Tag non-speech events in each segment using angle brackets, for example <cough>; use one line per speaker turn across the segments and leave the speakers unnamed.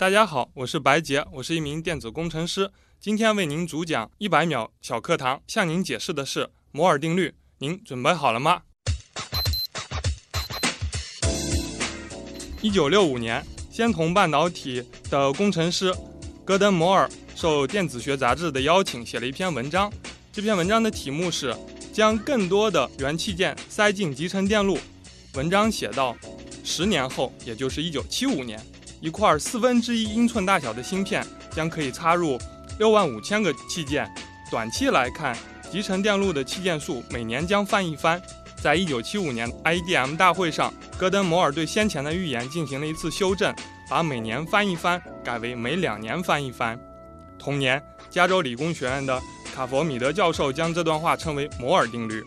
大家好，我是白杰，我是一名电子工程师。今天为您主讲一百秒小课堂，向您解释的是摩尔定律。您准备好了吗？一九六五年，仙童半导体的工程师戈登·摩尔受《电子学杂志》的邀请，写了一篇文章。这篇文章的题目是“将更多的元器件塞进集成电路”。文章写道：十年后，也就是一九七五年。一块四分之一英寸大小的芯片将可以插入六万五千个器件。短期来看，集成电路的器件数每年将翻一番。在一九七五年 IDM 大会上，戈登·摩尔对先前的预言进行了一次修正，把每年翻一番改为每两年翻一番。同年，加州理工学院的卡佛米德教授将这段话称为摩尔定律。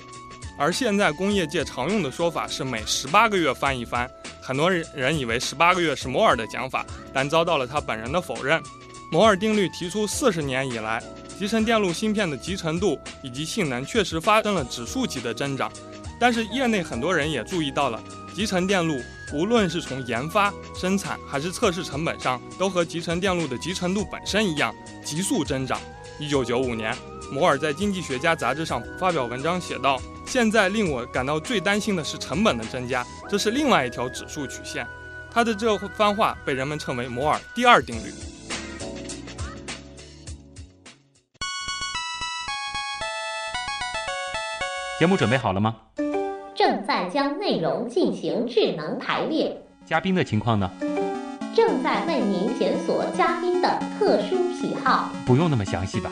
而现在工业界常用的说法是每十八个月翻一番。很多人人以为十八个月是摩尔的讲法，但遭到了他本人的否认。摩尔定律提出四十年以来，集成电路芯片的集成度以及性能确实发生了指数级的增长。但是业内很多人也注意到了，集成电路无论是从研发、生产还是测试成本上，都和集成电路的集成度本身一样急速增长。一九九五年，摩尔在《经济学家》杂志上发表文章写道。现在令我感到最担心的是成本的增加，这是另外一条指数曲线。他的这番话被人们称为摩尔第二定律。
节目准备好了吗？
正在将内容进行智能排列。
嘉宾的情况呢？
正在为您检索嘉宾的特殊喜好。
不用那么详细吧？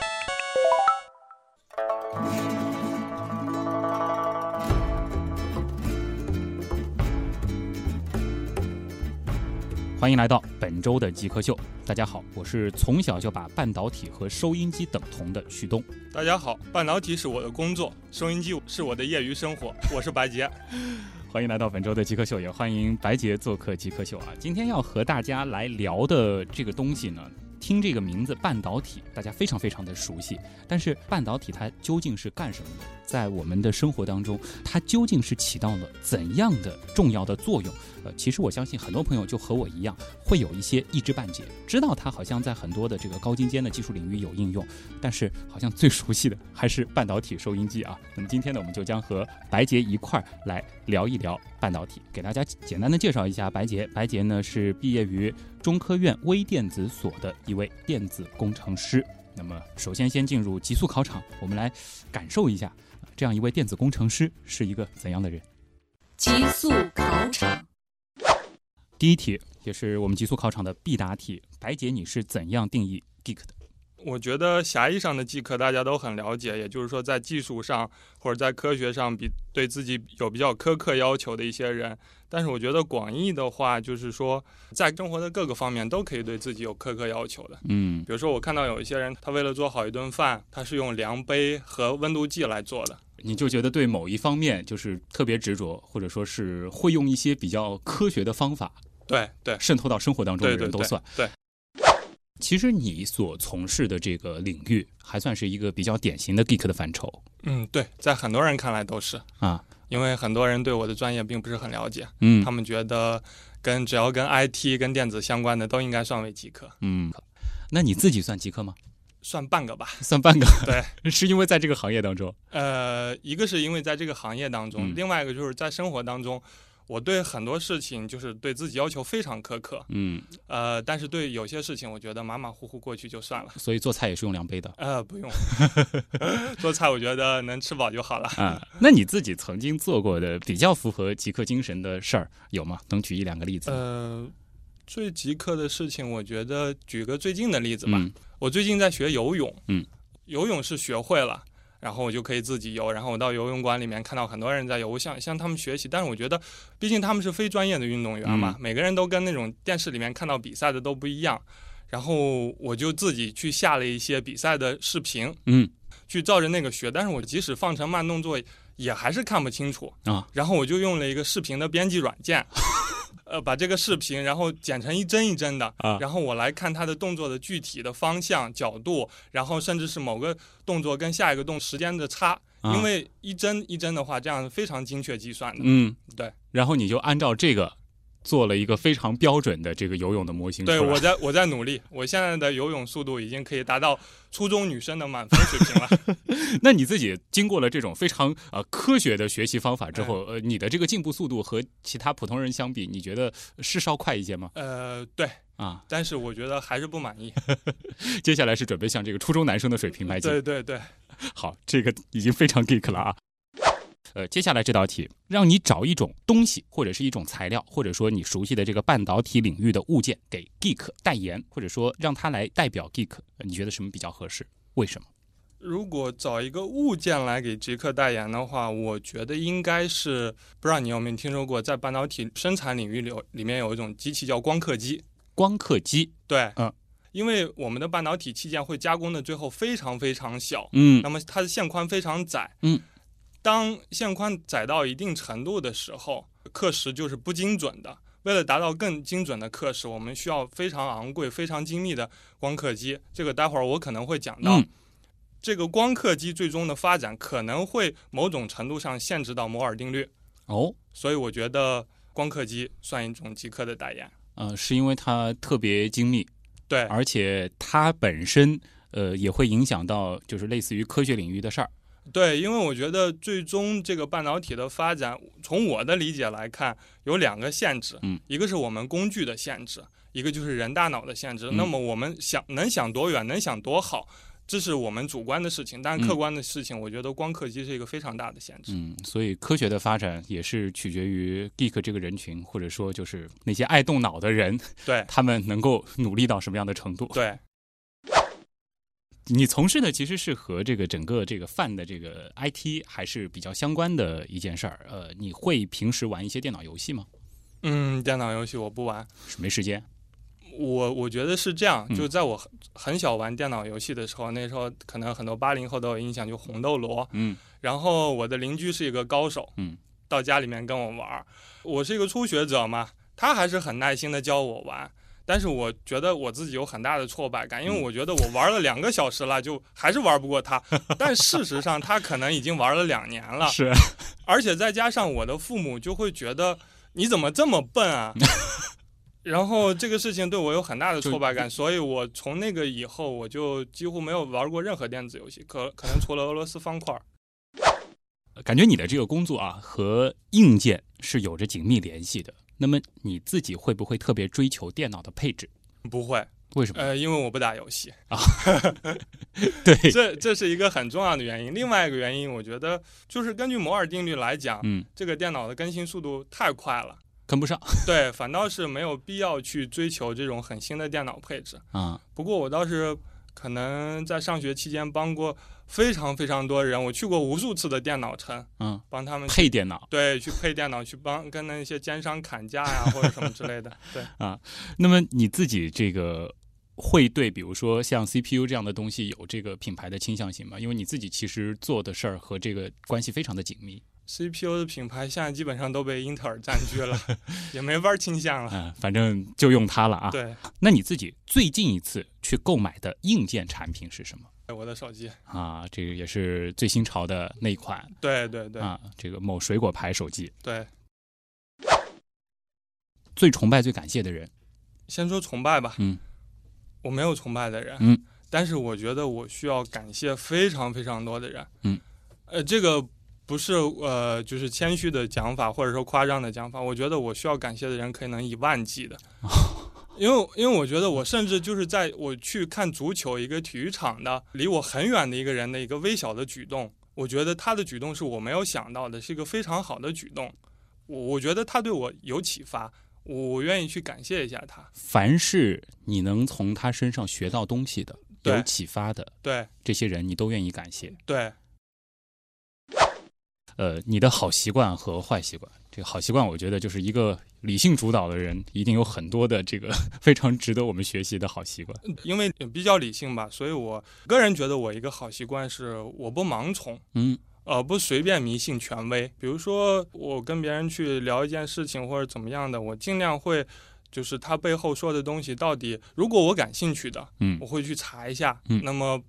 欢迎来到本周的极客秀。大家好，我是从小就把半导体和收音机等同的旭东。
大家好，半导体是我的工作，收音机是我的业余生活。我是白杰。
欢迎来到本周的极客秀，也欢迎白杰做客极客秀啊！今天要和大家来聊的这个东西呢，听这个名字“半导体”，大家非常非常的熟悉。但是半导体它究竟是干什么的？在我们的生活当中，它究竟是起到了怎样的重要的作用？呃，其实我相信很多朋友就和我一样，会有一些一知半解，知道它好像在很多的这个高精尖的技术领域有应用，但是好像最熟悉的还是半导体收音机啊。那么今天呢，我们就将和白杰一块儿来聊一聊半导体，给大家简单的介绍一下白杰。白杰呢是毕业于中科院微电子所的一位电子工程师。那么首先先进入极速考场，我们来感受一下这样一位电子工程师是一个怎样的人。
极速考场。
第一题也是我们极速考场的必答题，白姐，你是怎样定义 geek 的？
我觉得狭义上的 geek 大家都很了解，也就是说在技术上或者在科学上比对自己有比较苛刻要求的一些人。但是我觉得广义的话，就是说在生活的各个方面都可以对自己有苛刻要求的。
嗯，
比如说我看到有一些人，他为了做好一顿饭，他是用量杯和温度计来做的。
你就觉得对某一方面就是特别执着，或者说是会用一些比较科学的方法。
对对，
渗透到生活当中的人都算。
对，
其实你所从事的这个领域还算是一个比较典型的 geek 的范畴。
嗯，对，在很多人看来都是
啊，
因为很多人对我的专业并不是很了解。
嗯，
他们觉得跟只要跟 IT 跟电子相关的都应该算为极客。
嗯，那你自己算极客吗？
算半个吧，
算半个。<laughs>
对，<laughs>
是因为在这个行业当中。
呃，一个是因为在这个行业当中，另外一个就是在生活当中。我对很多事情就是对自己要求非常苛刻，
嗯，
呃，但是对有些事情我觉得马马虎虎过去就算了。
所以做菜也是用量杯的？
呃，不用，<laughs> 做菜我觉得能吃饱就好了。
啊，那你自己曾经做过的比较符合极客精神的事儿有吗？能举一两个例子？
呃，最极客的事情，我觉得举个最近的例子吧。我最近在学游泳，
嗯，
游泳是学会了。然后我就可以自己游，然后我到游泳馆里面看到很多人在游，向向他们学习。但是我觉得，毕竟他们是非专业的运动员嘛，每个人都跟那种电视里面看到比赛的都不一样。然后我就自己去下了一些比赛的视频，
嗯，
去照着那个学。但是我即使放成慢动作，也还是看不清楚
啊。
然后我就用了一个视频的编辑软件，<laughs> 呃，把这个视频然后剪成一帧一帧的
啊，
然后我来看它的动作的具体的方向、角度，然后甚至是某个动作跟下一个动时间的差，
啊
因为一帧一帧的话，这样非常精确计算的。
嗯，
对。
然后你就按照这个做了一个非常标准的这个游泳的模型。
对，我在我在努力，我现在的游泳速度已经可以达到初中女生的满分水平了。<laughs>
那你自己经过了这种非常呃科学的学习方法之
嗯
后，呃，你的这个进步速度和其他普通人相比，你觉得是稍快一些吗？
呃，对，
啊，
但是我觉得还是不满意。<laughs>
接下来是准备向这个初中男生的水平迈进。
对对对，
好，这个已经非常 geek 了啊。呃，接下来这道题让你找一种东西或者是一种材料，或者说你熟悉的这个半导体领域的物件给 geek 代言，或者说让他来代表 geek，呃你觉得什么比较合适？为什么？
如果找一个物件来给极客代言的话，我觉得应该是不知道你有没有听说过，在半导体生产领域里里面有一种机器叫光刻机。
光刻机，
对，
嗯，
因为我们的半导体器件会加工的最后非常非常小，
嗯
那么它的线宽非常窄，
嗯，
当线宽窄到一定程度的时候，刻蚀就是不精准的。为了达到更精准的刻蚀，我们需要非常昂贵、非常精密的光刻机。这个待会儿我可能会讲到。
嗯
这个光刻机最终的发展可能会某种程度上限制到摩尔定律，
哦，
所以我觉得光刻机算一种极客的代言。
呃，是因为它特别精密，
对，
而且它本身呃也会影响到就是类似于科学领域的事儿。
对，因为我觉得最终这个半导体的发展，从我的理解来看，有两个限制，
嗯，
一个是我们工具的限制，一个就是人大脑的限制。
嗯
那么我们想能想多远，能想多好，这是我们主观的事情，但是客观的事情，我觉得光刻机是一个非常大的限制。
嗯，所以科学的发展也是取决于 geek 这个人群，或者说就是那些爱动脑的人，
对
他们能够努力到什么样的程度。
对，
你从事的其实是和这个整个这个泛的这个 IT 还是比较相关的一件事儿。呃，你会平时玩一些电脑游戏吗？
嗯，电脑游戏我不玩，
没时间。
我我觉得是这样，
嗯
就在我很很小玩电脑游戏的时候，那时候可能很多八零后都有印象，就红斗罗。
嗯
然后我的邻居是一个高手，
嗯，
到家里面跟我玩儿。我是一个初学者嘛，他还是很耐心的教我玩。但是我觉得我自己有很大的挫败感，因为
嗯
我觉得我玩了两个小时了，就还是玩不过他。<laughs> 但事实上，他可能已经玩了两年了，
是
而且再加上我的父母就会觉得你怎么这么笨啊？<laughs> 然后这个事情对我有很大的挫败感，所以我从那个以后我就几乎没有玩过任何电子游戏，可可能除了俄罗斯方块。
感觉你的这个工作啊和硬件是有着紧密联系的。那么你自己会不会特别追求电脑的配置？
不会，
为什么？
呃，因为我不打游戏啊，<laughs>
对，
这这是一个很重要的原因。另外一个原因，我觉得就是根据摩尔定律来讲，
嗯，
这个电脑的更新速度太快了，
跟不上 <laughs>
对，反倒是没有必要去追求这种很新的电脑配置。
啊。
不过我倒是可能在上学期间帮过非常非常多人，我去过无数次的电脑城，
嗯，
帮他们
配电脑。
对去配电脑，去帮跟那些奸商砍价呀或者什么之类的。对 <laughs> 啊，
那么你自己这个会对，比如说像 CPU 这样的东西有这个品牌的倾向性吗？因为你自己其实做的事儿和这个关系非常的紧密。
CPU 的品牌现在基本上都被英特尔占据了，<laughs> 也没法倾向了。
嗯、反正就用它了啊。
对，
那你自己最近一次去购买的硬件产品是什么？
我的手机，
啊，这个也是最新潮的那一款
对对对、
啊，这个某水果牌手机。
对，
最崇拜、最感谢的人，
先说崇拜吧，
嗯，
我没有崇拜的人，
嗯，
但是我觉得我需要感谢非常非常多的人，
嗯，
呃，这个不是呃就是谦虚的讲法，或者说夸张的讲法，我觉得我需要感谢的人可能以万计的。<laughs> 因为，因为我觉得我甚至就是在我去看足球一个体育场的离我很远的一个人的一个微小的举动，我觉得他的举动是我没有想到的，是一个非常好的举动。我我觉得他对我有启发，我我愿意去感谢一下他。
凡是你能从他身上学到东西的、有启发的
对
这些人，你都愿意感谢。
对，
呃，你的好习惯和坏习惯。这个好习惯，我觉得就是一个理性主导的人，一定有很多的这个 <laughs> 非常值得我们学习的好习惯。
因为比较理性吧，所以我个人觉得我一个好习惯是我不盲从，
嗯
呃，不随便迷信权威。比如说我跟别人去聊一件事情或者怎么样的，我尽量会就是他背后说的东西到底，如果我感兴趣的，
嗯
我会去查一下。
嗯
那么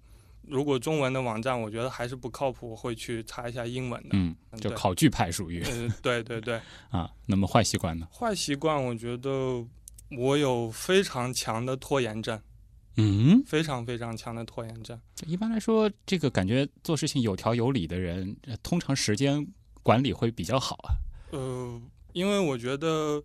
如果中文的网站我觉得还是不靠谱，我会去查一下英文的。
嗯，就考据派属于
嗯，对对对。<laughs>
啊。那么坏习惯呢？
坏习惯，我觉得我有非常强的拖延症，
嗯，
非常非常强的拖延症。
一般来说，这个感觉做事情有条有理的人，呃通常时间管理会比较好啊。
呃，因为我觉得，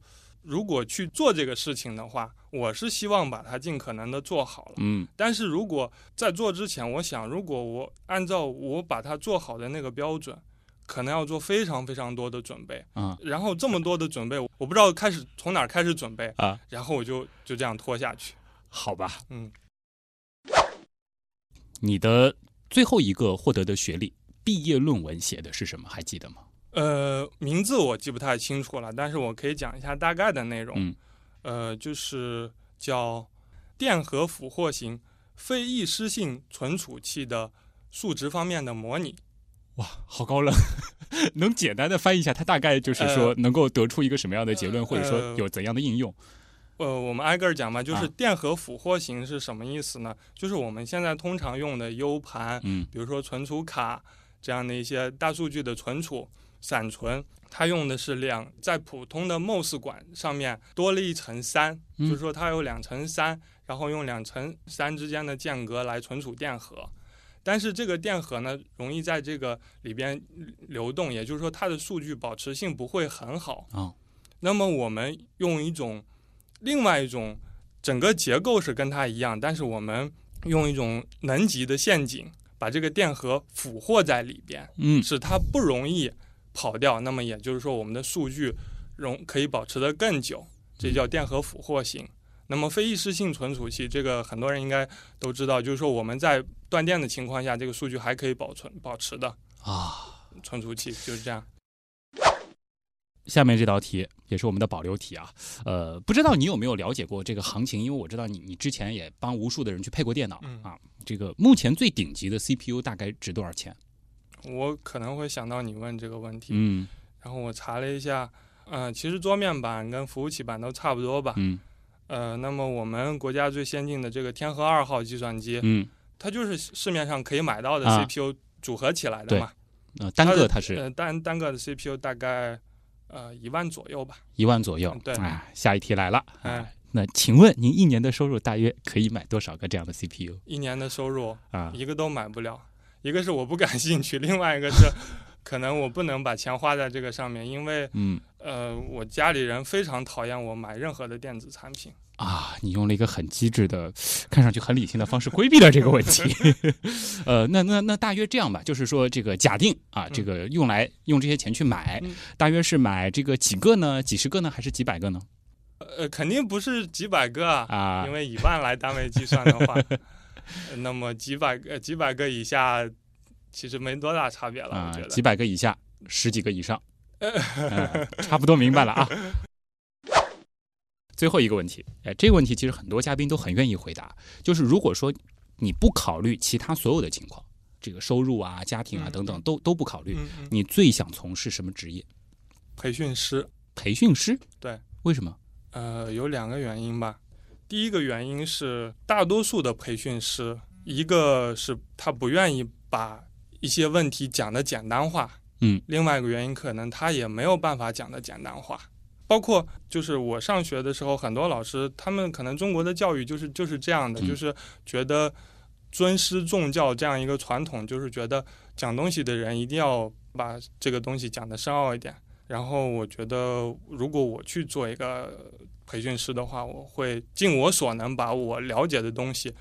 如果去做这个事情的话，我是希望把它尽可能的做好了。
嗯
但是如果在做之前，我想，如果我按照我把它做好的那个标准，可能要做非常非常多的准备。
啊
然后这么多的准备，我不知道开始从哪儿开始准备，
啊，
然后我就就这样拖下去。
好吧。
嗯，
你的最后一个获得的学历毕业论文写的是什么？还记得吗？
呃，名字我记不太清楚了，但是我可以讲一下大概的内容。
嗯
呃，就是叫电荷俘获型非易失性存储器的数值方面的模拟。
哇，好高冷！<laughs> 能简单的翻译一下，它大概就是说能够得出一个什么样的结论，或者说有怎样的应用？
呃，我们挨个儿讲吧，就是
啊
电荷俘获型是什么意思呢？就是我们现在通常用的 U 盘，
嗯
比如说存储卡这样的一些大数据的存储、闪存，它用的是两在普通的 MOS 管上面多了一层三，
嗯
就是说它有两层三，然后用两层三之间的间隔来存储电荷。但是这个电荷呢，容易在这个里边流动，也就是说它的数据保持性不会很好。
哦
那么我们用一种另外一种整个结构是跟它一样，但是我们用一种能级的陷阱把这个电荷俘获在里边，
嗯
使它不容易跑掉。那么也就是说，我们的数据容可以保持得更久，这叫电荷俘获型。那么非易失性存储器，这个很多人应该都知道，就是说我们在断电的情况下，这个数据还可以保存保持的
啊。
存储器就是这样。
下面这道题也是我们的保留题啊，呃，不知道你有没有了解过这个行情？因为我知道你你之前也帮无数的人去配过电脑、
嗯
啊。这个目前最顶级的 CPU 大概值多少钱？
我可能会想到你问这个问题，
嗯
然后我查了一下，嗯、其实桌面版跟服务器版都差不多吧。
嗯
呃，那么我们国家最先进的这个天河二号计算机，
嗯，
它就是市面上可以买到的
啊
CPU 组合起来的
对
嘛。
呃，单个它
它
是
呃单单个的 CPU 大概呃一万左右吧。
一万左右。
对
哎，下一题来了。
哎
哎，那请问您一年的收入大约可以买多少个这样的 CPU
一年的收入
啊？
一个都买不了，一个是我不感兴趣，另外一个是 <laughs> 可能我不能把钱花在这个上面，因为
嗯
呃我家里人非常讨厌我买任何的电子产品。
啊，你用了一个很机智的、看上去很理性的方式规避了这个问题。<laughs> <laughs> 呃，那那那大约这样吧，就是说这个假定啊，这个用来用这些钱去买，
嗯
大约是买这个几个呢？几十个呢？还是几百个呢？
呃，肯定不是几百个啊，
啊
因，为以万来单位计算的话，呃那么几百个、几百个以下，其实没多大差别了，
啊
我觉，得。
几百个以下，十几个以上，<laughs> 嗯差不多明白了啊。最后一个问题，哎，这个问题其实很多嘉宾都很愿意回答，就是如果说你不考虑其他所有的情况，这个收入啊、家庭啊
嗯
等等都都不考虑，你最想从事什么职业？
培训师，
培训师？
对，
为什么？
呃，有两个原因吧。第一个原因是，大多数的培训师，一个是他不愿意把一些问题讲的简单化，
嗯，
另外一个原因可能他也没有办法讲的简单化。包括就是我上学的时候，很多老师他们可能中国的教育就是就是这样的，
嗯
就是觉得尊师重教这样一个传统，就是觉得讲东西的人一定要把这个东西讲得深奥一点。然后我觉得，如果我去做一个培训师的话，我会尽我所能把我了解的东西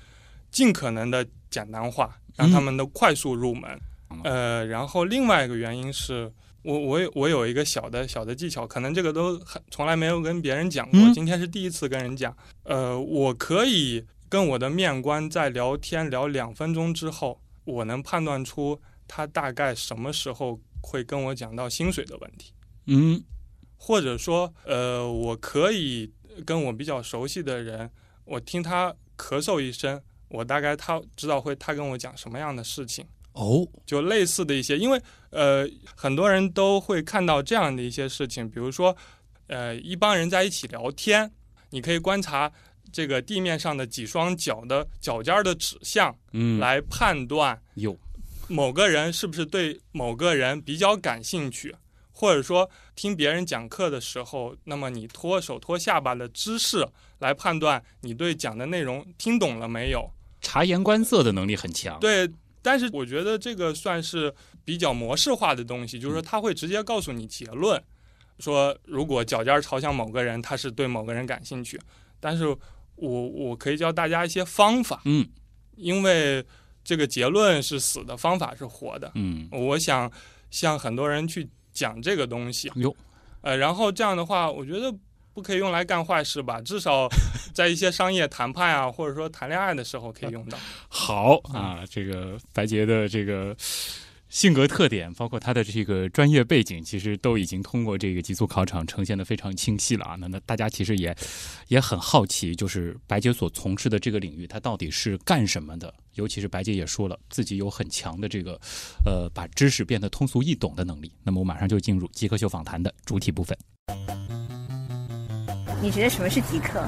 尽可能的简单化，让他们都快速入门。
嗯
呃，然后另外一个原因是我我有我有一个小的小的技巧，可能这个都很从来没有跟别人讲过，
嗯
今天是第一次跟人讲。呃，我可以跟我的面官在聊天聊两分钟之后，我能判断出他大概什么时候会跟我讲到薪水的问题，
嗯
或者说，呃，我可以跟我比较熟悉的人，我听他咳嗽一声，我大概他知道会他跟我讲什么样的事情。
哦。
就类似的一些，因为呃，很多人都会看到这样的一些事情，比如说，呃，一帮人在一起聊天，你可以观察这个地面上的几双脚的脚尖儿的指向，
嗯。
来判断
有。
某个人是不是对某个人比较感兴趣，或者说听别人讲课的时候，那么你托手托下巴的姿势来判断你对讲的内容听懂了没有。
察言观色的能力很强。
对，但是我觉得这个算是比较模式化的东西，就是说他会直接告诉你结论，说如果脚尖儿朝向某个人，他是对某个人感兴趣。但是我我可以教大家一些方法，
嗯
因为这个结论是死的，方法是活的。
嗯
我想向很多人去讲这个东西，
哟。
呃，然后这样的话，我觉得不可以用来干坏事吧，<laughs> 至少在一些商业谈判啊，或者说谈恋爱的时候可以用到。
好啊，这个白洁的这个性格特点，包括他的这个专业背景，其实都已经通过这个极速考场呈现的非常清晰了啊。那那大家其实也也很好奇，就是白洁所从事的这个领域，它到底是干什么的？尤其是白洁也说了，自己有很强的这个呃把知识变得通俗易懂的能力。那么我马上就进入极客秀访谈的主体部分。
你觉得什么是极客？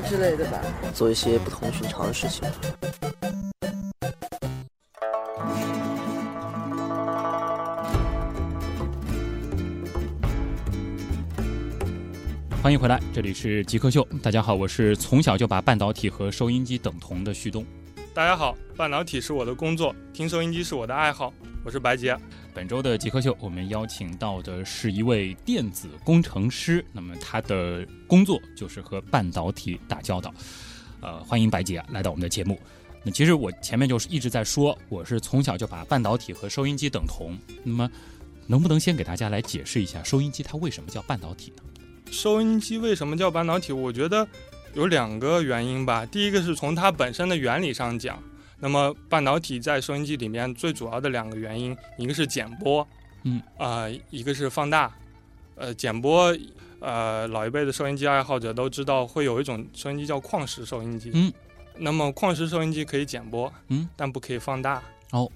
之类的吧。
做一些不同寻常的事情。
欢迎回来，这里是极客秀。大家好，我是从小就把半导体和收音机等同的旭东。
大家好，半导体是我的工作，听收音机是我的爱好。我是白杰。
本周的极客秀，我们邀请到的是一位电子工程师，那么他的工作就是和半导体打交道。呃，欢迎白洁来到我们的节目。那其实我前面就是一直在说，我是从小就把半导体和收音机等同。那么，能不能先给大家来解释一下收音机它为什么叫半导体呢？
收音机为什么叫半导体？我觉得有两个原因吧。第一个是从它本身的原理上讲，那么半导体在收音机里面最主要的两个原因，一个是减波，
嗯，
啊、呃，一个是放大。呃，减波，呃，老一辈的收音机爱好者都知道，会有一种收音机叫矿石收音机，
嗯，
那么矿石收音机可以减波，
嗯，
但不可以放大。
哦，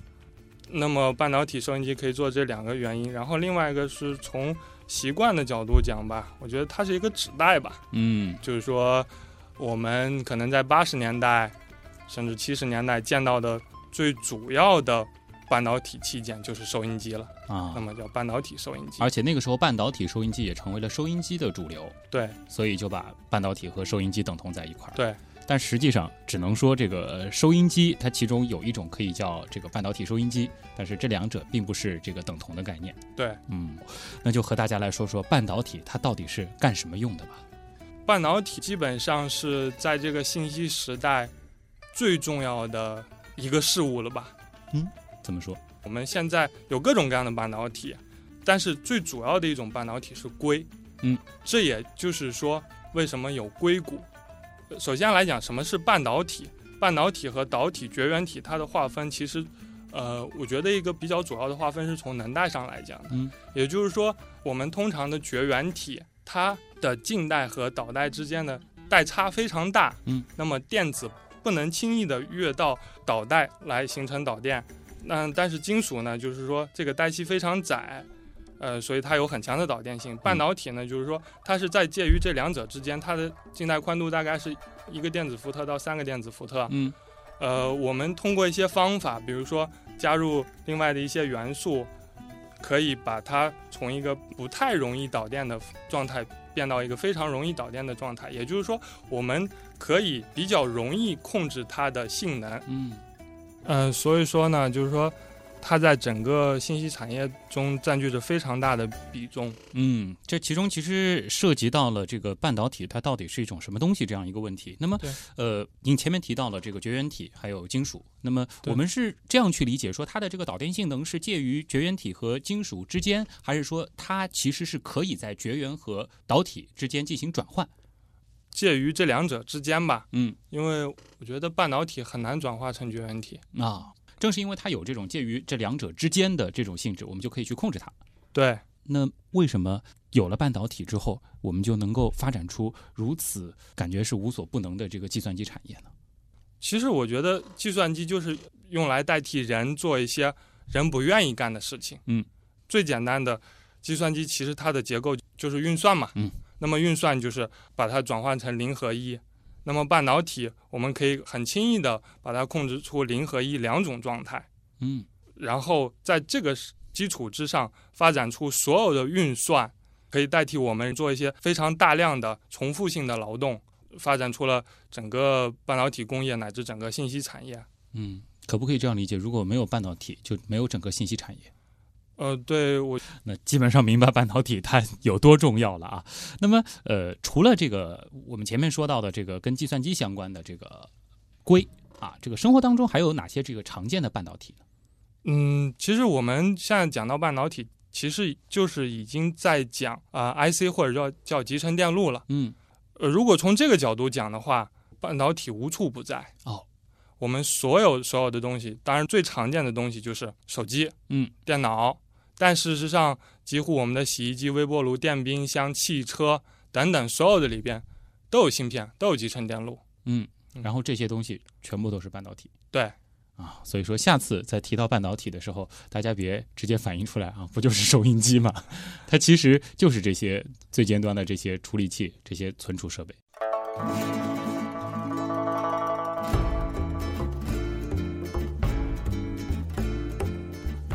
那么半导体收音机可以做这两个原因，然后另外一个是从习惯的角度讲吧，我觉得它是一个指代吧，
嗯，
就是说我们可能在八十年代甚至七十年代见到的最主要的半导体器件就是收音机了
啊，
那么叫半导体收音机。
而且那个时候半导体收音机也成为了收音机的主流，
对，
所以就把半导体和收音机等同在一块儿。
对。
但实际上，只能说这个收音机，它其中有一种可以叫这个半导体收音机，但是这两者并不是这个等同的概念。
对，
嗯，那就和大家来说说半导体它到底是干什么用的吧。
半导体基本上是在这个信息时代最重要的一个事物了吧？
嗯，怎么说？
我们现在有各种各样的半导体，但是最主要的一种半导体是硅。
嗯，
这也就是说，为什么有硅谷？首先来讲，什么是半导体？半导体和导体、绝缘体它的划分，其实，呃，我觉得一个比较主要的划分是从能带上来讲的。
嗯，
也就是说，我们通常的绝缘体，它的静带和导带之间的带差非常大。
嗯，
那么电子不能轻易的越到导带来形成导电。那但是金属呢，就是说这个带隙非常窄。呃，所以它有很强的导电性。半导体呢，就是说它是在介于这两者之间，它的静带宽度大概是一个电子伏特到三个电子伏特。
嗯，
呃，我们通过一些方法，比如说加入另外的一些元素，可以把它从一个不太容易导电的状态变到一个非常容易导电的状态。也就是说，我们可以比较容易控制它的性能。
嗯，
呃，所以说呢，就是说。它在整个信息产业中占据着非常大的比重。
嗯，这其中其实涉及到了这个半导体它到底是一种什么东西这样一个问题。那么，呃，您前面提到了这个绝缘体还有金属，那么我们是这样去理解，说它的这个导电性能是介于绝缘体和金属之间，还是说它其实是可以在绝缘和导体之间进行转换？
介于这两者之间吧。
嗯，
因为我觉得半导体很难转化成绝缘体
啊。正是因为它有这种介于这两者之间的这种性质，我们就可以去控制它。
对，
那为什么有了半导体之后，我们就能够发展出如此感觉是无所不能的这个计算机产业呢？
其实我觉得计算机就是用来代替人做一些人不愿意干的事情。
嗯，
最简单的计算机其实它的结构就是运算嘛。
嗯，
那么运算就是把它转换成零和一。那么半导体，我们可以很轻易的把它控制出零和一两种状态，
嗯，
然后在这个基础之上发展出所有的运算，可以代替我们做一些非常大量的重复性的劳动，发展出了整个半导体工业乃至整个信息产业。
嗯，可不可以这样理解？如果没有半导体，就没有整个信息产业。
呃，对我
那基本上明白半导体它有多重要了啊。那么，呃，除了这个我们前面说到的这个跟计算机相关的这个硅啊，这个生活当中还有哪些这个常见的半导体呢？
嗯，其实我们现在讲到半导体，其实就是已经在讲啊 IC 或者叫叫集成电路了。
嗯，
呃，如果从这个角度讲的话，半导体无处不在
哦。
我们所有所有的东西，当然最常见的东西就是手机，
嗯，
电脑。但事实上，几乎我们的洗衣机、微波炉、电冰箱、汽车等等，所有的里边都有芯片，都有集成电路。
嗯，然后这些东西全部都是半导体。
对，
啊，所以说下次在提到半导体的时候，大家别直接反映出来啊，不就是收音机吗？<laughs> 它其实就是这些最尖端的这些处理器、这些存储设备。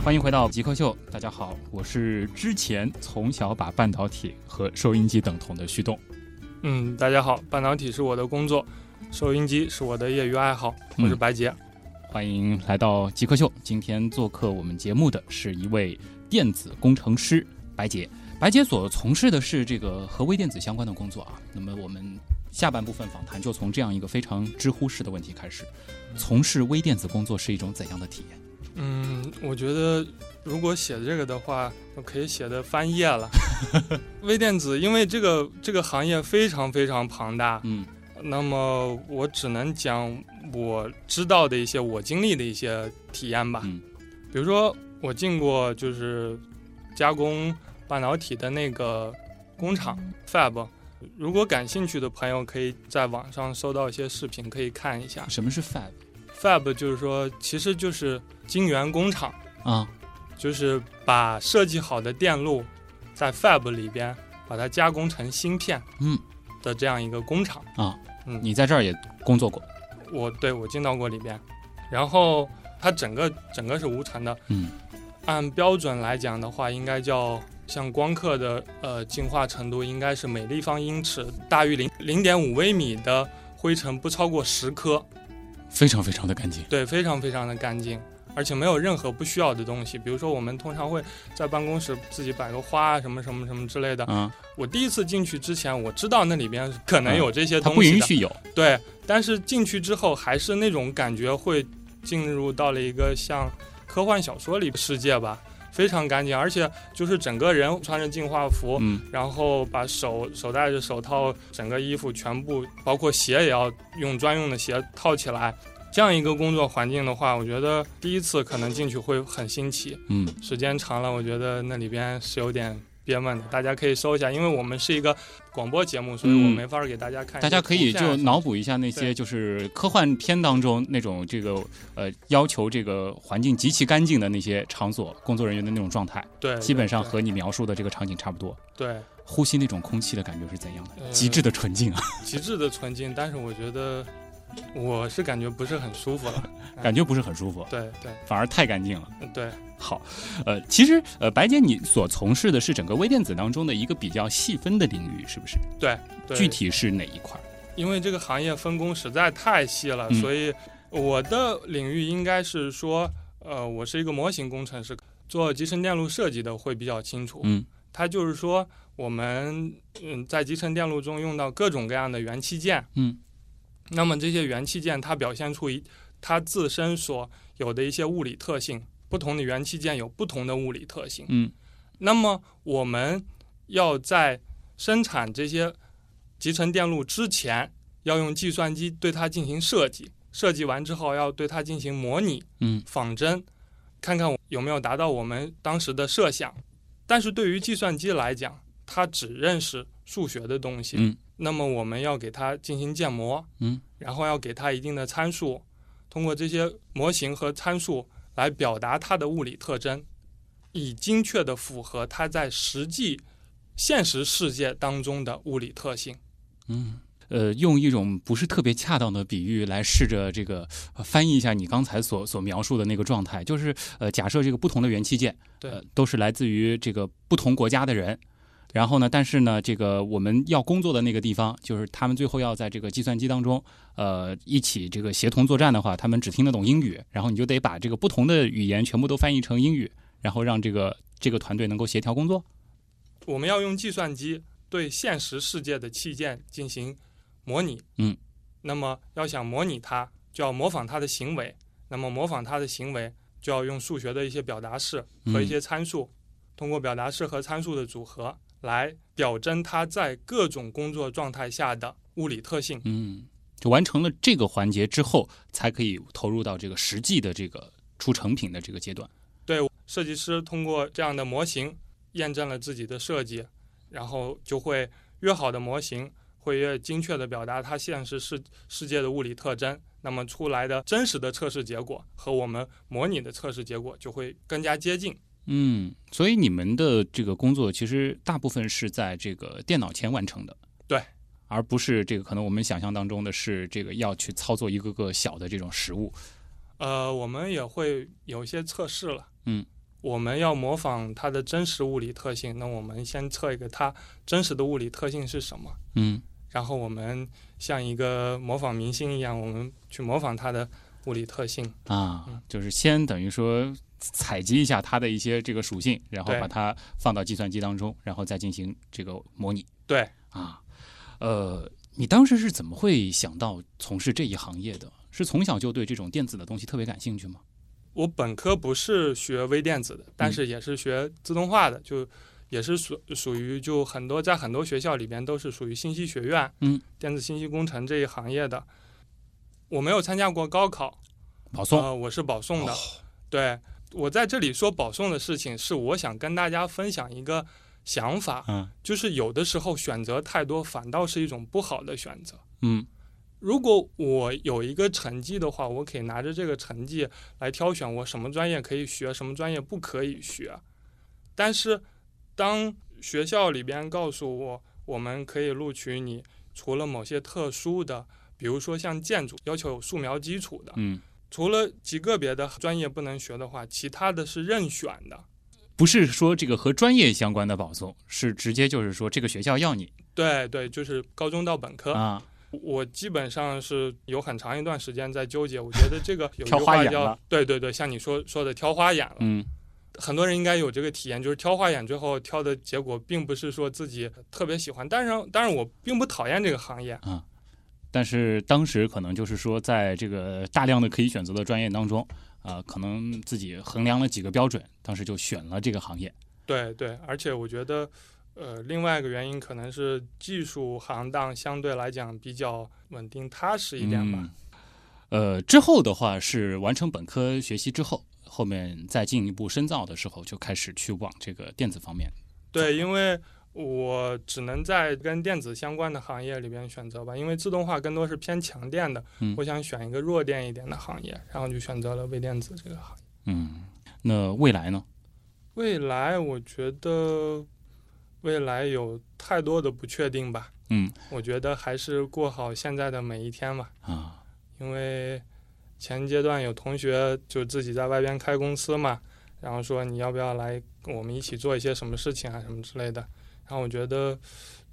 欢迎回到极客秀，大家好，我是之前从小把半导体和收音机等同的旭东。
嗯，大家好，半导体是我的工作，收音机是我的业余爱好。我是白杰，
欢迎来到极客秀。今天做客我们节目的是一位电子工程师白杰。白杰所从事的是这个和微电子相关的工作啊。那么我们下半部分访谈就从这样一个非常知乎式的问题开始：从事微电子工作是一种怎样的体验？
嗯，我觉得如果写这个的话，我可以写的翻页了。<laughs> 微电子，因为这个这个行业非常非常庞大，
嗯，
那么我只能讲我知道的一些我经历的一些体验吧。
嗯，
比如说我进过就是加工半导体的那个工厂 Fab，如果感兴趣的朋友可以在网上搜到一些视频，可以看一下。
什么是
Fab？Fab 就是说，其实就是晶圆工厂
啊，
就是把设计好的电路在 Fab 里边把它加工成芯片，
嗯，
的这样一个工厂。
啊。
嗯，
你在这儿也工作过？
我对我进到过里边，然后它整个整个是无尘的，
嗯，
按标准来讲的话，应该叫像光刻的呃净化程度应该是每立方英尺大于零零点五微米的灰尘不超过十颗。
非常非常的干净，
对，非常非常的干净，而且没有任何不需要的东西。比如说，我们通常会在办公室自己摆个花啊什么什么什么之类的。
嗯，
我第一次进去之前，我知道那里边可能有这些东西，
它不允许有。
对，但是进去之后，还是那种感觉会进入到了一个像科幻小说里的世界吧。非常干净，而且就是整个人穿着净化服，
嗯，
然后把手手戴着手套，整个衣服全部包括鞋也要用专用的鞋套起来。这样一个工作环境的话，我觉得第一次可能进去会很新奇，
嗯，
时间长了，我觉得那里边是有点憋闷的。大家可以搜一下，因为我们是一个广播节目，所以我没法给大家看。
大家可以就脑补一下那些就是科幻片当中那种这个呃要求这个环境极其干净的那些场所，工作人员的那种状态，
对，
基本上和你描述的这个场景差不多。
对，
呼吸那种空气的感觉是怎样的？极致的纯净啊！
极致的纯净，但是我觉得。我是感觉不是很舒服了，<laughs>
感觉不是很舒服，
对对，
反而太干净了。
对，
好，呃，其实呃，白姐你所从事的是整个微电子当中的一个比较细分的领域，是不是？
对，
具体是哪一块？
因为这个行业分工实在太细了，所以我的领域应该是说，呃，我是一个模型工程师，做集成电路设计的会比较清楚。
嗯，
它就是说我们嗯在集成电路中用到各种各样的元器件。
嗯，
那么这些元器件它表现出一它自身所有的一些物理特性，不同的元器件有不同的物理特性。
嗯，
那么我们要在生产这些集成电路之前，要用计算机对它进行设计。设计完之后，要对它进行模拟、
嗯
仿真，看看有没有达到我们当时的设想。但是对于计算机来讲，它只认识数学的东西。
嗯，
那么我们要给它进行建模，
嗯，
然后要给它一定的参数，通过这些模型和参数来表达它的物理特征，以精确的符合它在实际现实世界当中的物理特性。
嗯。呃，用一种不是特别恰当的比喻来试着这个、呃、翻译一下你刚才所所描述的那个状态，就是呃，假设这个不同的元器件，
对、
呃，都是来自于这个不同国家的人，然后呢，但是呢，这个我们要工作的那个地方，就是他们最后要在这个计算机当中，呃，一起这个协同作战的话，他们只听得懂英语，然后你就得把这个不同的语言全部都翻译成英语，然后让这个这个团队能够协调工作。
我们要用计算机对现实世界的器件进行。模拟，
嗯，
那么要想模拟它，就要模仿它的行为。那么模仿它的行为，就要用数学的一些表达式和一些参数，
嗯、
通过表达式和参数的组合来表征它在各种工作状态下的物理特性。
嗯，就完成了这个环节之后，才可以投入到这个实际的这个出成品的这个阶段。
对，设计师通过这样的模型验证了自己的设计，然后就会越好的模型。会越精确地表达它现实世世界的物理特征，那么出来的真实的测试结果和我们模拟的测试结果就会更加接近。
嗯，所以你们的这个工作其实大部分是在这个电脑前完成的，
对，
而不是这个可能我们想象当中的是这个要去操作一个个小的这种实物。
呃，我们也会有一些测试了，
嗯，
我们要模仿它的真实物理特性，那我们先测一个它真实的物理特性是什么，
嗯。
然后我们像一个模仿明星一样，我们去模仿它的物理特性。
啊，就是先等于说采集一下它的一些这个属性，然后把它放到计算机当中，然后再进行这个模拟。
对
啊，呃，你当时是怎么会想到从事这一行业的？是从小就对这种电子的东西特别感兴趣吗？
我本科不是学微电子的，但是也是学自动化的，就。也是属属于就很多在很多学校里边都是属于信息学院，
嗯，
电子信息工程这一行业的。我没有参加过高考，
保送，
呃，我是保送的。
哦、
对我在这里说保送的事情，是我想跟大家分享一个想法，
嗯，
就是有的时候选择太多反倒是一种不好的选择，
嗯。
如果我有一个成绩的话，我可以拿着这个成绩来挑选我什么专业可以学，什么专业不可以学，但是。当学校里边告诉我，我们可以录取你，除了某些特殊的，比如说像建筑要求有素描基础的，
嗯，
除了极个别的专业不能学的话，其他的是任选的。
不是说这个和专业相关的保送，是直接就是说这个学校要你。
对对，就是高中到本科
啊。
我基本上是有很长一段时间在纠结，我觉得这个有
挑花眼了。
对对对，像你说说的挑花眼了。
嗯。
很多人应该有这个体验，就是挑花眼，之后挑的结果并不是说自己特别喜欢。但是，当然我并不讨厌这个行业
啊，但是当时可能就是说，在这个大量的可以选择的专业当中，啊、呃，可能自己衡量了几个标准，当时就选了这个行业。
对对，而且我觉得，呃，另外一个原因可能是技术行当相对来讲比较稳定踏实一点吧。
嗯、呃，之后的话是完成本科学习之后。后面再进一步深造的时候，就开始去往这个电子方面。
对，因为我只能在跟电子相关的行业里边选择吧，因为自动化更多是偏强电的，
嗯、
我想选一个弱电一点的行业，然后就选择了微电子这个行业。
嗯，那未来呢？
未来我觉得未来有太多的不确定吧。
嗯，
我觉得还是过好现在的每一天吧。
啊，
因为。前阶段有同学就自己在外边开公司嘛，然后说你要不要来我们一起做一些什么事情啊什么之类的。然后我觉得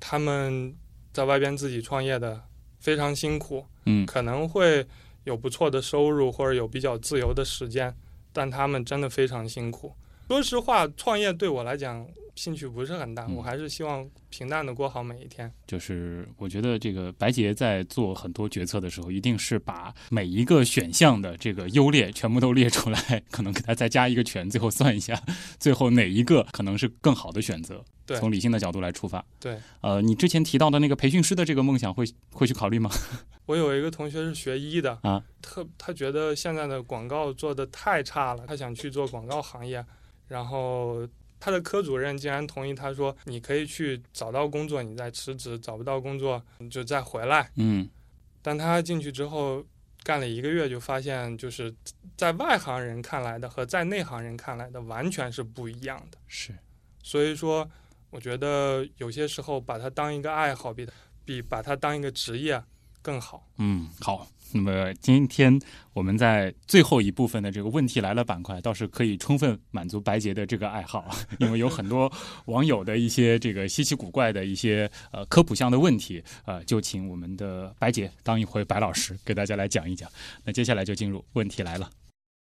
他们在外边自己创业的非常辛苦，
嗯，
可能会有不错的收入或者有比较自由的时间，但他们真的非常辛苦。说实话，创业对我来讲兴趣不是很大，
嗯
我还是希望平淡的过好每一天。
就是我觉得这个白洁在做很多决策的时候，一定是把每一个选项的这个优劣全部都列出来，<laughs> 可能给他再加一个权，最后算一下，<laughs> 最后哪一个可能是更好的选择。
对
从理性的角度来出发。
对，
呃，你之前提到的那个培训师的这个梦想会会去考虑吗？<laughs>
我有一个同学是学医的
啊，
特他觉得现在的广告做的太差了，他想去做广告行业，然后他的科主任竟然同意他说，你可以去找到工作，你再辞职；找不到工作你就再回来。
嗯，
但他进去之后干了一个月，就发现就是在外行人看来的和在内行人看来的完全是不一样的。
是，
所以说，我觉得有些时候把它当一个爱好，比比把它当一个职业更好。
嗯，好。那么今天我们在最后一部分的这个问题来了板块，倒是可以充分满足白洁的这个爱好，<laughs> 因为有很多网友的一些这个稀奇古怪的一些呃科普项的问题，呃，就请我们的白洁当一回白老师给大家来讲一讲。那接下来就进入问题来了。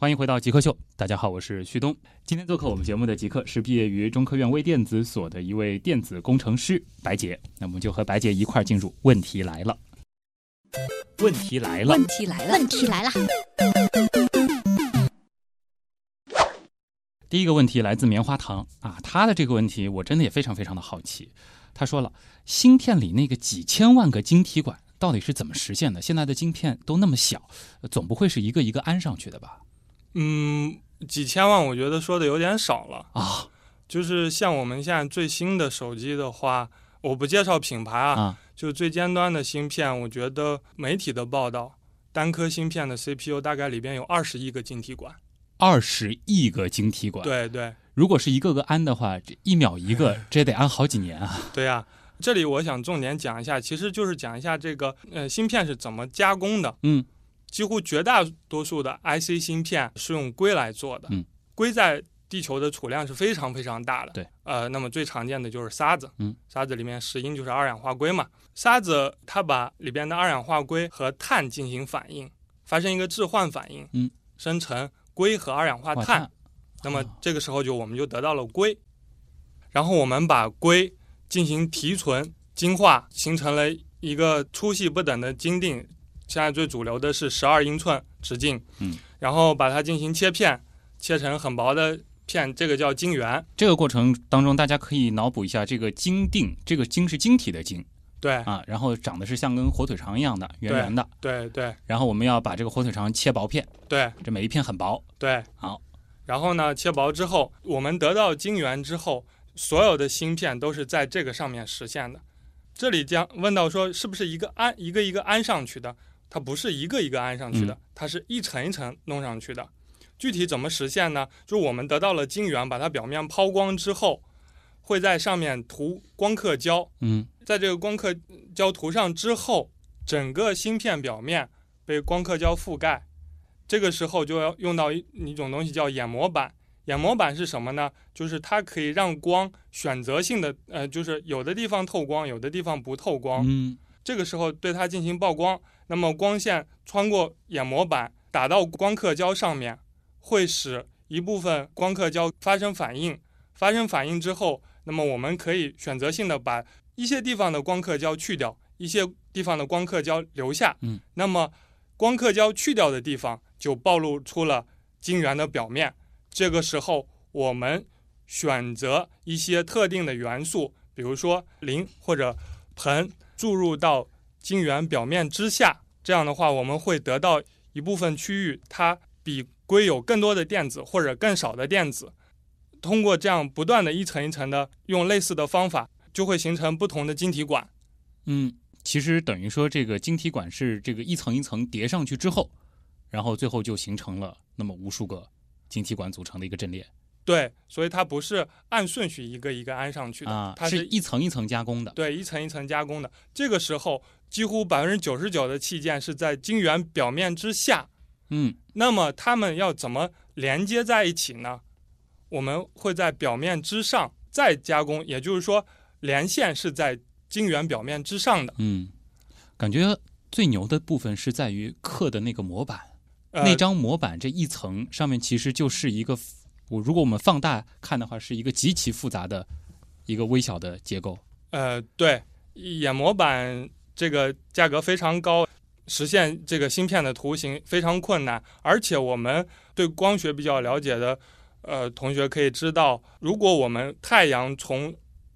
欢迎回到极客秀，大家好，我是旭东。今天做客我们节目的极客是毕业于中科院微电子所的一位电子工程师白洁。那我们就和白洁一块儿进入问题来了。问题来了，
问题来了，
问题来了。
第一个问题来自棉花糖啊，他的这个问题我真的也非常非常的好奇。他说了，芯片里那个几千万个晶体管到底是怎么实现的？现在的晶片都那么小，总不会是一个一个安上去的吧？
嗯，几千万我觉得说的有点少了
啊。
就是像我们现在最新的手机的话，我不介绍品牌啊，
啊
就最尖端的芯片，我觉得媒体的报道，单颗芯片的 CPU 大概里边有二十亿个晶体管。
二十亿个晶体管，
对对。
如果是一个个安的话，这一秒一个，<laughs> 这也得安好几年啊。
对呀、啊，这里我想重点讲一下，其实就是讲一下这个呃芯片是怎么加工的。
嗯。
几乎绝大多数的 IC 芯片是用硅来做的。
嗯，
硅在地球的储量是非常非常大的。
对，
呃，那么最常见的就是沙子。
嗯，
沙子里面石英就是二氧化硅嘛。沙子它把里边的二氧化硅和碳进行反应，发生一个置换反应。
嗯，
生成硅和二氧化碳。
碳
那么这个时候就我们就得到了硅，然后我们把硅进行提纯、精化，形成了一个粗细不等的晶锭。现在最主流的是十二英寸直径，
嗯，
然后把它进行切片，切成很薄的片，这个叫晶圆。
这个过程当中，大家可以脑补一下，这个晶锭，这个晶是晶体的晶，
对
啊，然后长得是像根火腿肠一样的，圆圆的，
对对,对。
然后我们要把这个火腿肠切薄片，
对，
这每一片很薄，
对，
好。
然后呢，切薄之后，我们得到晶圆之后，所有的芯片都是在这个上面实现的。这里将问到说，是不是一个安一个一个安上去的？它不是一个一个安上去的，它是一层一层弄上去的。具体怎么实现呢？就是我们得到了晶圆，把它表面抛光之后，会在上面涂光刻胶。
嗯，
在这个光刻胶涂上之后，整个芯片表面被光刻胶覆盖。这个时候就要用到一一种东西叫眼膜板。眼膜板是什么呢？就是它可以让光选择性的，呃，就是有的地方透光，有的地方不透光。
嗯，
这个时候对它进行曝光，那么光线穿过眼膜板打到光刻胶上面，会使一部分光刻胶发生反应。发生反应之后，那么我们可以选择性的把一些地方的光刻胶去掉，一些地方的光刻胶留下。
嗯，
那么光刻胶去掉的地方就暴露出了晶圆的表面。这个时候，我们选择一些特定的元素，比如说磷或者硼，注入到晶圆表面之下。这样的话，我们会得到一部分区域，它比硅有更多的电子或者更少的电子。通过这样不断的一层一层的用类似的方法，就会形成不同的晶体管。
嗯，其实等于说这个晶体管是这个一层一层叠上去之后，然后最后就形成了那么无数个晶体管组成的一个阵列。
对，所以它不是按顺序一个一个安上去的，
啊，
它
是一层一层加工的。
对，一层一层加工的。这个时候，几乎百分之九十九的器件是在晶圆表面之下。
嗯，
那么它们要怎么连接在一起呢？我们会在表面之上再加工，也就是说，连线是在晶圆表面之上的。
嗯，感觉最牛的部分是在于刻的那个模板，
呃、
那张模板这一层上面其实就是一个。我如果我们放大看的话，是一个极其复杂的一个微小的结构。
呃，对，眼模板这个价格非常高，实现这个芯片的图形非常困难。而且我们对光学比较了解的呃同学可以知道，如果我们太阳从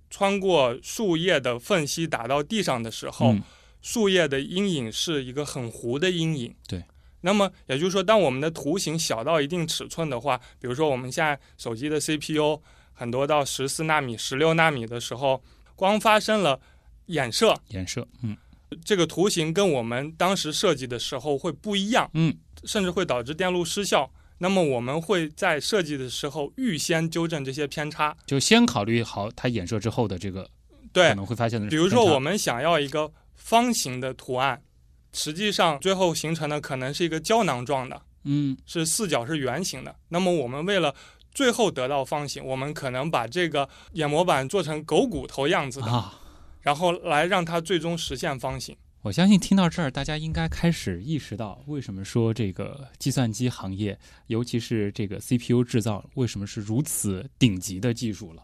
穿过树叶的缝隙打到地上的时候，
嗯、
树叶的阴影是一个很糊的阴影。
对。
那么也就是说，当我们的图形小到一定尺寸的话，比如说我们现在手机的 CPU 很多到十四纳米、十六纳米的时候，光发生了衍射，
衍射，嗯，
这个图形跟我们当时设计的时候会不一样，
嗯，
甚至会导致电路失效。那么我们会在设计的时候预先纠正这些偏差，
就先考虑好它衍射之后的这个
对
可能会发现的。
比如说我们想要一个方形的图案。实际上，最后形成的可能是一个胶囊状的，
嗯，
是四角是圆形的。那么我们为了最后得到方形，我们可能把这个眼模板做成狗骨头样子的，
啊、
然后来让它最终实现方形。
我相信听到这儿，大家应该开始意识到，为什么说这个计算机行业，尤其是这个 CPU 制造，为什么是如此顶级的技术了。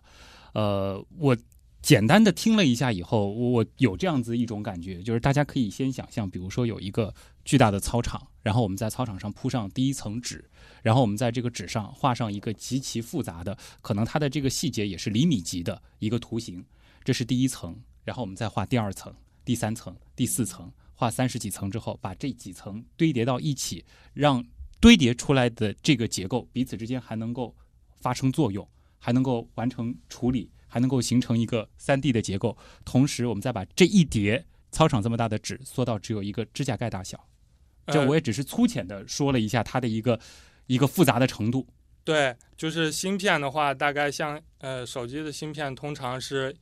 呃，我。简单的听了一下以后，我有这样子一种感觉，就是大家可以先想象，比如说有一个巨大的操场，然后我们在操场上铺上第一层纸，然后我们在这个纸上画上一个极其复杂的，可能它的这个细节也是厘米级的一个图形，这是第一层，然后我们再画第二层、第三层、第四层，画三十几层之后，把这几层堆叠到一起，让堆叠出来的这个结构彼此之间还能够发生作用，还能够完成处理。还能够形成一个三 D 的结构，同时我们再把这一叠操场这么大的纸缩到只有一个指甲盖大小。这我也只是粗浅的说了一下它的一个一个复杂的程度。
对，就是芯片的话，大概像呃手机的芯片，通常是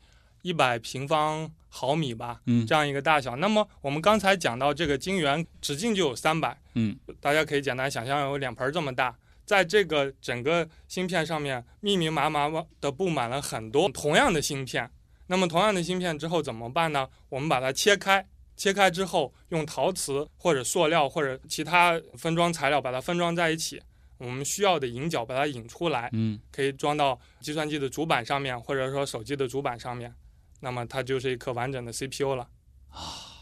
一百平方毫米吧，
嗯，
这样一个大小。那么我们刚才讲到这个晶圆直径就有三百，
嗯，
大家可以简单想象有脸盆这么大。在这个整个芯片上面，密密麻麻的布满了很多同样的芯片。那么同样的芯片之后怎么办呢？我们把它切开，切开之后用陶瓷或者塑料或者其他分装材料把它分装在一起。我们需要的引脚把它引出来，
嗯，
可以装到计算机的主板上面，或者说手机的主板上面。那么它就是一颗完整的 CPU 了。
啊。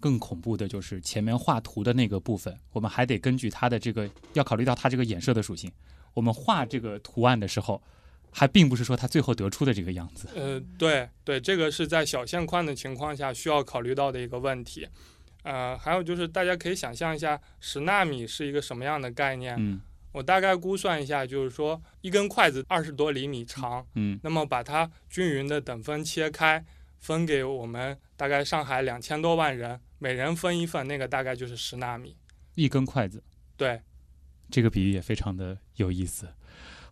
更恐怖的就是前面画图的那个部分，我们还得根据它的这个，要考虑到它这个衍射的属性。我们画这个图案的时候，还并不是说它最后得出的这个样子。
呃，对对，这个是在小线宽的情况下需要考虑到的一个问题。呃，还有就是大家可以想象一下，十纳米是一个什么样的概念？
嗯，
我大概估算一下，就是说一根筷子二十多厘米长，
嗯，
那么把它均匀的等分切开，分给我们大概上海两千多万人。每人分一份，那个大概就是十纳米，
一根筷子。
对，
这个比喻也非常的有意思。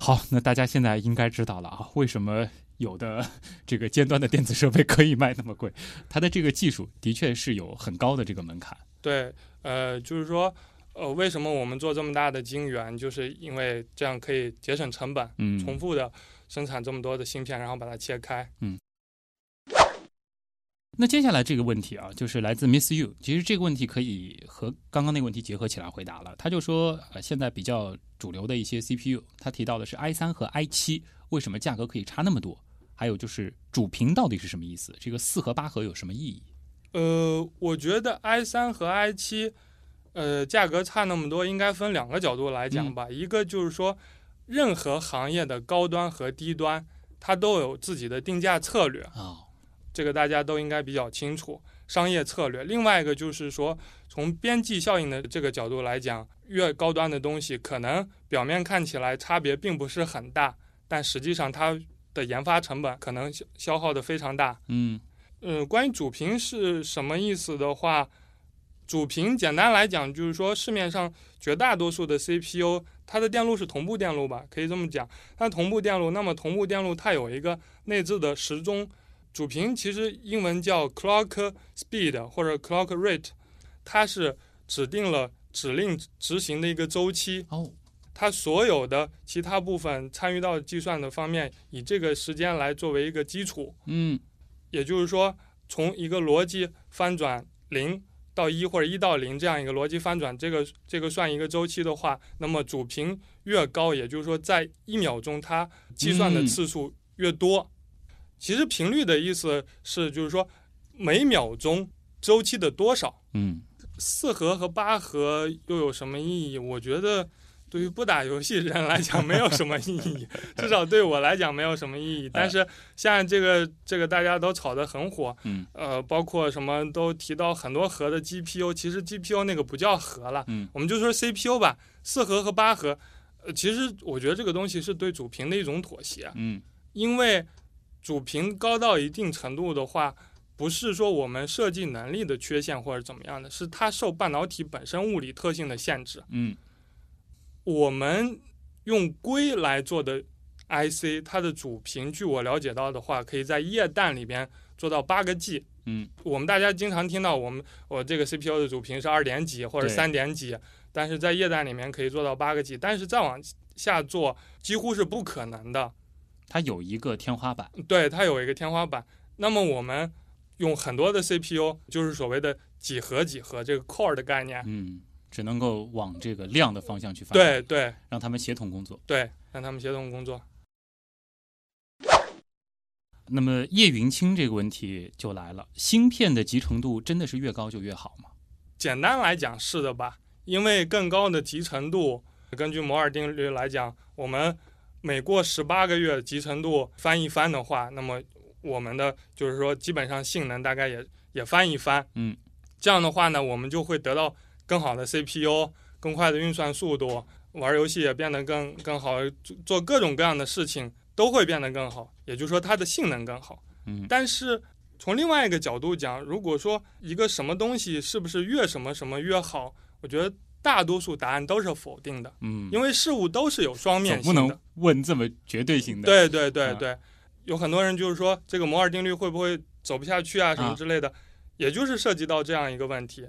好，那大家现在应该知道了啊，为什么有的 <laughs> 这个尖端的电子设备可以卖那么贵？它的这个技术的确是有很高的这个门槛。
对，呃，就是说，呃，为什么我们做这么大的晶圆，就是因为这样可以节省成本，
嗯，
重复的生产这么多的芯片，然后把它切开，
嗯。那接下来这个问题啊，就是来自 Miss You。其实这个问题可以和刚刚那个问题结合起来回答了。他就说，呃，现在比较主流的一些 CPU，他提到的是 i 三和 i 七，为什么价格可以差那么多？还有就是主频到底是什么意思？这个四核八核有什么意义？
呃，我觉得 i 三和 i 七，呃，价格差那么多，应该分两个角度来讲吧。一个就是说，任何行业的高端和低端，它都有自己的定价策略
啊。
这个大家都应该比较清楚，商业策略。另外一个就是说，从边际效应的这个角度来讲，越高端的东西，可能表面看起来差别并不是很大，但实际上它的研发成本可能消消耗的非常大。
嗯，
呃，关于主频是什么意思的话，主频简单来讲就是说，市面上绝大多数的 CPU，它的电路是同步电路吧，可以这么讲。它同步电路，那么同步电路它有一个内置的时钟，主频其实英文叫 clock speed 或者 clock rate，它是指定了指令执行的一个周期。
哦，
它所有的其他部分参与到计算的方面，以这个时间来作为一个基础。
嗯，
也就是说，从一个逻辑翻转零。到一或者一到零这样一个逻辑翻转，这个这个算一个周期的话，那么主频越高，也就是说在一秒钟它计算的次数越多。其实频率的意思是就是说每秒钟周期的多少。
嗯，
四核和八核又有什么意义？我觉得。对于不打游戏人来讲，没有什么意义，<laughs> 至少对我来讲没有什么意义。但是现在这个这个大家都炒得很火，
嗯，
呃，包括什么都提到很多核的 GPU，其实 GPU 那个不叫核了，
嗯，
我们就说 CPU 吧，四核和八核，呃，其实我觉得这个东西是对主频的一种妥协，
嗯，
因为主频高到一定程度的话，不是说我们设计能力的缺陷或者怎么样的，是它受半导体本身物理特性的限制，
嗯。
我们用硅来做的 IC，它的主频，据我了解到的话，可以在液氮里边做到八个 G。
嗯，
我们大家经常听到我们我这个 CPU 的主频是二点几或者三点几，但是在液氮里面可以做到八个 G，但是再往下做几乎是不可能的。
它有一个天花板。
对，它有一个天花板。那么我们用很多的 CPU，就是所谓的几何几何这个 core 的概念。
嗯。只能够往这个量的方向去发展，
对对，
让他们协同工作，
对，让他们协同工作。
那么叶云清这个问题就来了：芯片的集成度真的是越高就越好吗？
简单来讲是的吧，因为更高的集成度，根据摩尔定律来讲，我们每过十八个月集成度翻一番的话，那么我们的就是说基本上性能大概也也翻一番。
嗯，
这样的话呢，我们就会得到。更好的 CPU，更快的运算速度，玩游戏也变得更更好，做各种各样的事情都会变得更好。也就是说，它的性能更好。
嗯，
但是从另外一个角度讲，如果说一个什么东西是不是越什么什么越好，我觉得大多数答案都是否定的。
嗯，
因为事物都是有双面
性的，不能问这么绝对性的。
对对对对，有很多人就是说这个摩尔定律会不会走不下去啊，什么之类的，也就是涉及到这样一个问题。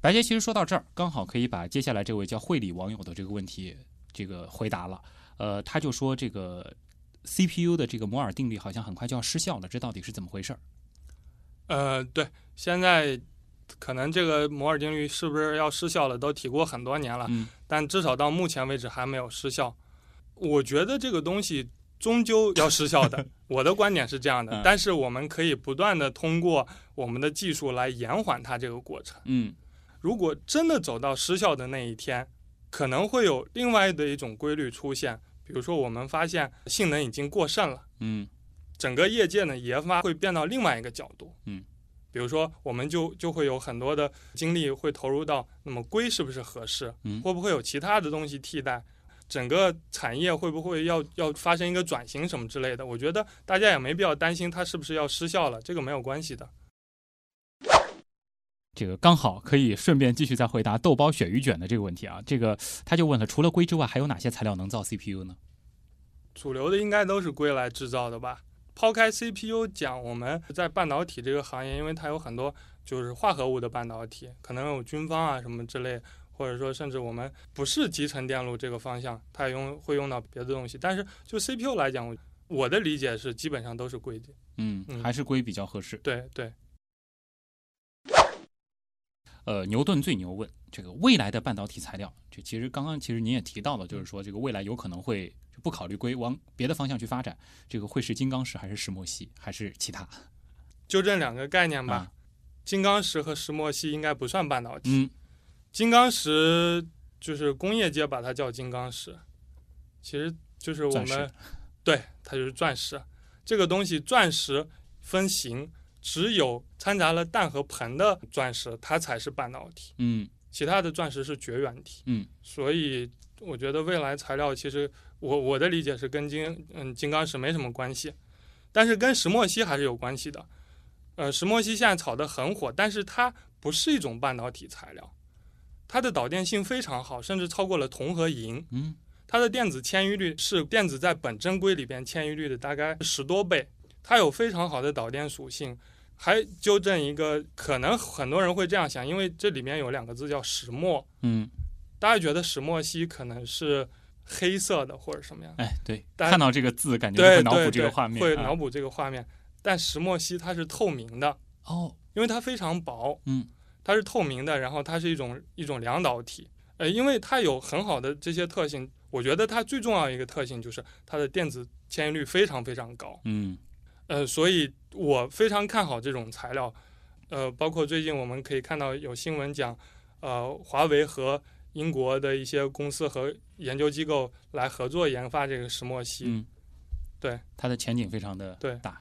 白杰其实说到这儿，刚好可以把接下来这位叫会理网友的这个问题这个回答了。呃，他就说这个 CPU 的这个摩尔定律好像很快就要失效了，这到底是怎么回事儿？
呃，对，现在可能这个摩尔定律是不是要失效了，都提过很多年了，
嗯，
但至少到目前为止还没有失效。我觉得这个东西终究要失效的，<laughs> 我的观点是这样的。但是我们可以不断的通过我们的技术来延缓它这个过程。
嗯。
如果真的走到失效的那一天，可能会有另外的一种规律出现。比如说，我们发现性能已经过剩了，
嗯，
整个业界的研发会变到另外一个角度，
嗯，
比如说，我们就就会有很多的精力会投入到，那么硅是不是合适？
嗯，
会不会有其他的东西替代？整个产业会不会要要发生一个转型什么之类的？我觉得大家也没必要担心它是不是要失效了，这个没有关系的。
这个刚好可以顺便继续再回答豆包鳕鱼卷的这个问题啊。这个他就问了，除了硅之外，还有哪些材料能造 CPU 呢？
主流的应该都是硅来制造的吧？抛开 CPU 讲，我们在半导体这个行业，因为它有很多就是化合物的半导体，可能有军方啊什么之类，或者说甚至我们不是集成电路这个方向，它也用会用到别的东西。但是就 CPU 来讲，我的理解是基本上都是硅的。
嗯，还是硅比较合适。
对对。
呃，牛顿最牛问这个未来的半导体材料，就其实刚刚其实您也提到了，就是说这个未来有可能会不考虑硅，往别的方向去发展，这个会是金刚石还是石墨烯还是其他？
就这两个概念吧。金刚石和石墨烯应该不算半导体。
嗯，
金刚石就是工业界把它叫金刚石，其实就是我们对它就是钻石。这个东西钻石分型。只有掺杂了氮和硼的钻石，它才是半导体。
嗯，
其他的钻石是绝缘体。
嗯，
所以我觉得未来材料其实我我的理解是跟金嗯金刚石没什么关系，但是跟石墨烯还是有关系的。呃，石墨烯现在炒得很火，但是它不是一种半导体材料，它的导电性非常好，甚至超过了铜和银。
嗯，
它的电子迁移率是电子在本真硅里边迁移率的大概十多倍。它有非常好的导电属性。还纠正一个，可能很多人会这样想，因为这里面有两个字叫石墨。
嗯，
大家觉得石墨烯可能是黑色的或者什么样？
哎，对，看到这个字感觉会脑补这个画面，
会脑补这个画面。但石墨烯它是透明的。
哦，
因为它非常薄，
嗯，
它是透明的，然后它是一种一种两导体，呃，因为它有很好的这些特性，我觉得它最重要一个特性就是它的电子迁移率非常非常高，
嗯。
呃，所以我非常看好这种材料，呃，包括最近我们可以看到有新闻讲，呃，华为和英国的一些公司和研究机构来合作研发这个石墨烯，
嗯，
对，
它的前景非常的
对
大。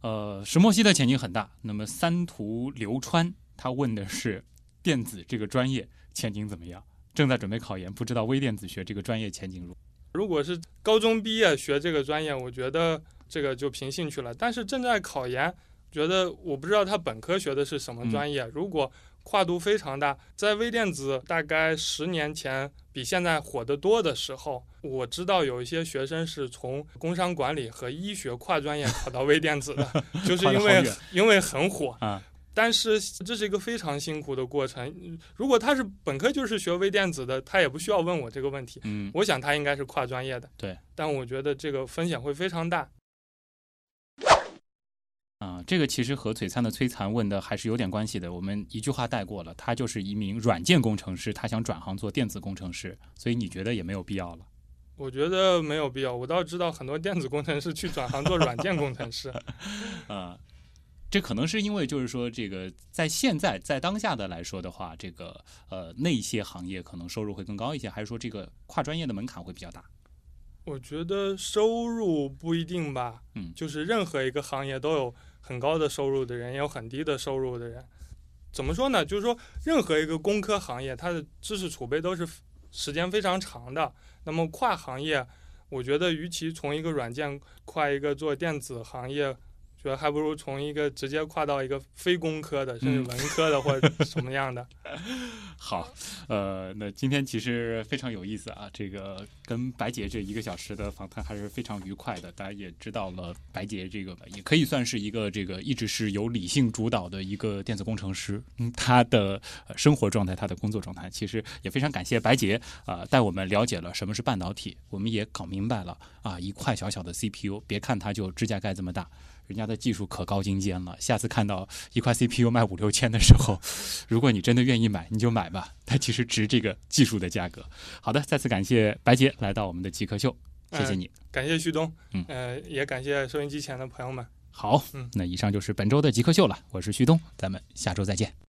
呃，石墨烯的前景很大。那么三图流川他问的是电子这个专业前景怎么样？正在准备考研，不知道微电子学这个专业前景如。
如果是高中毕业学这个专业，我觉得这个就凭兴趣了。但是正在考研，觉得我不知道他本科学的是什么专业。如果跨度非常大，在微电子大概十年前比现在火得多的时候，我知道有一些学生是从工商管理和医学跨专业考到微电子的，<laughs> 就是因为因为很火
啊。
但是这是一个非常辛苦的过程。如果他是本科就是学微电子的，他也不需要问我这个问题。
嗯，
我想他应该是跨专业的。
对，
但我觉得这个风险会非常大。
啊，这个其实和璀璨的摧残问的还是有点关系的。我们一句话带过了，他就是一名软件工程师，他想转行做电子工程师，所以你觉得也没有必要了？
我觉得没有必要。我倒知道很多电子工程师去转行做软件工程师。<laughs>
啊。这可能是因为，就是说，这个在现在在当下的来说的话，这个呃那些行业可能收入会更高一些，还是说这个跨专业的门槛会比较大？
我觉得收入不一定吧，
嗯，
就是任何一个行业都有很高的收入的人，也有很低的收入的人。怎么说呢？就是说，任何一个工科行业，它的知识储备都是时间非常长的。那么跨行业，我觉得与其从一个软件跨一个做电子行业。觉得还不如从一个直接跨到一个非工科的，甚至文科的或者什么样的。<laughs>
好，呃，那今天其实非常有意思啊，这个跟白洁这一个小时的访谈还是非常愉快的。大家也知道了，白洁这个也可以算是一个这个一直是由理性主导的一个电子工程师。嗯，他的生活状态，他的工作状态，其实也非常感谢白洁啊，带我们了解了什么是半导体，我们也搞明白了啊，一块小小的 CPU，别看它就指甲盖这么大。人家的技术可高精尖了，下次看到一块 CPU 卖五六千的时候，<laughs> 如果你真的愿意买，你就买吧，它其实值这个技术的价格。好的，再次感谢白洁来到我们的极客秀，谢谢你，
感谢旭东，
嗯，
呃，也感谢收音机前的朋友们。
好，
嗯，
那以上就是本周的极客秀了，我是旭东，咱们下周再见。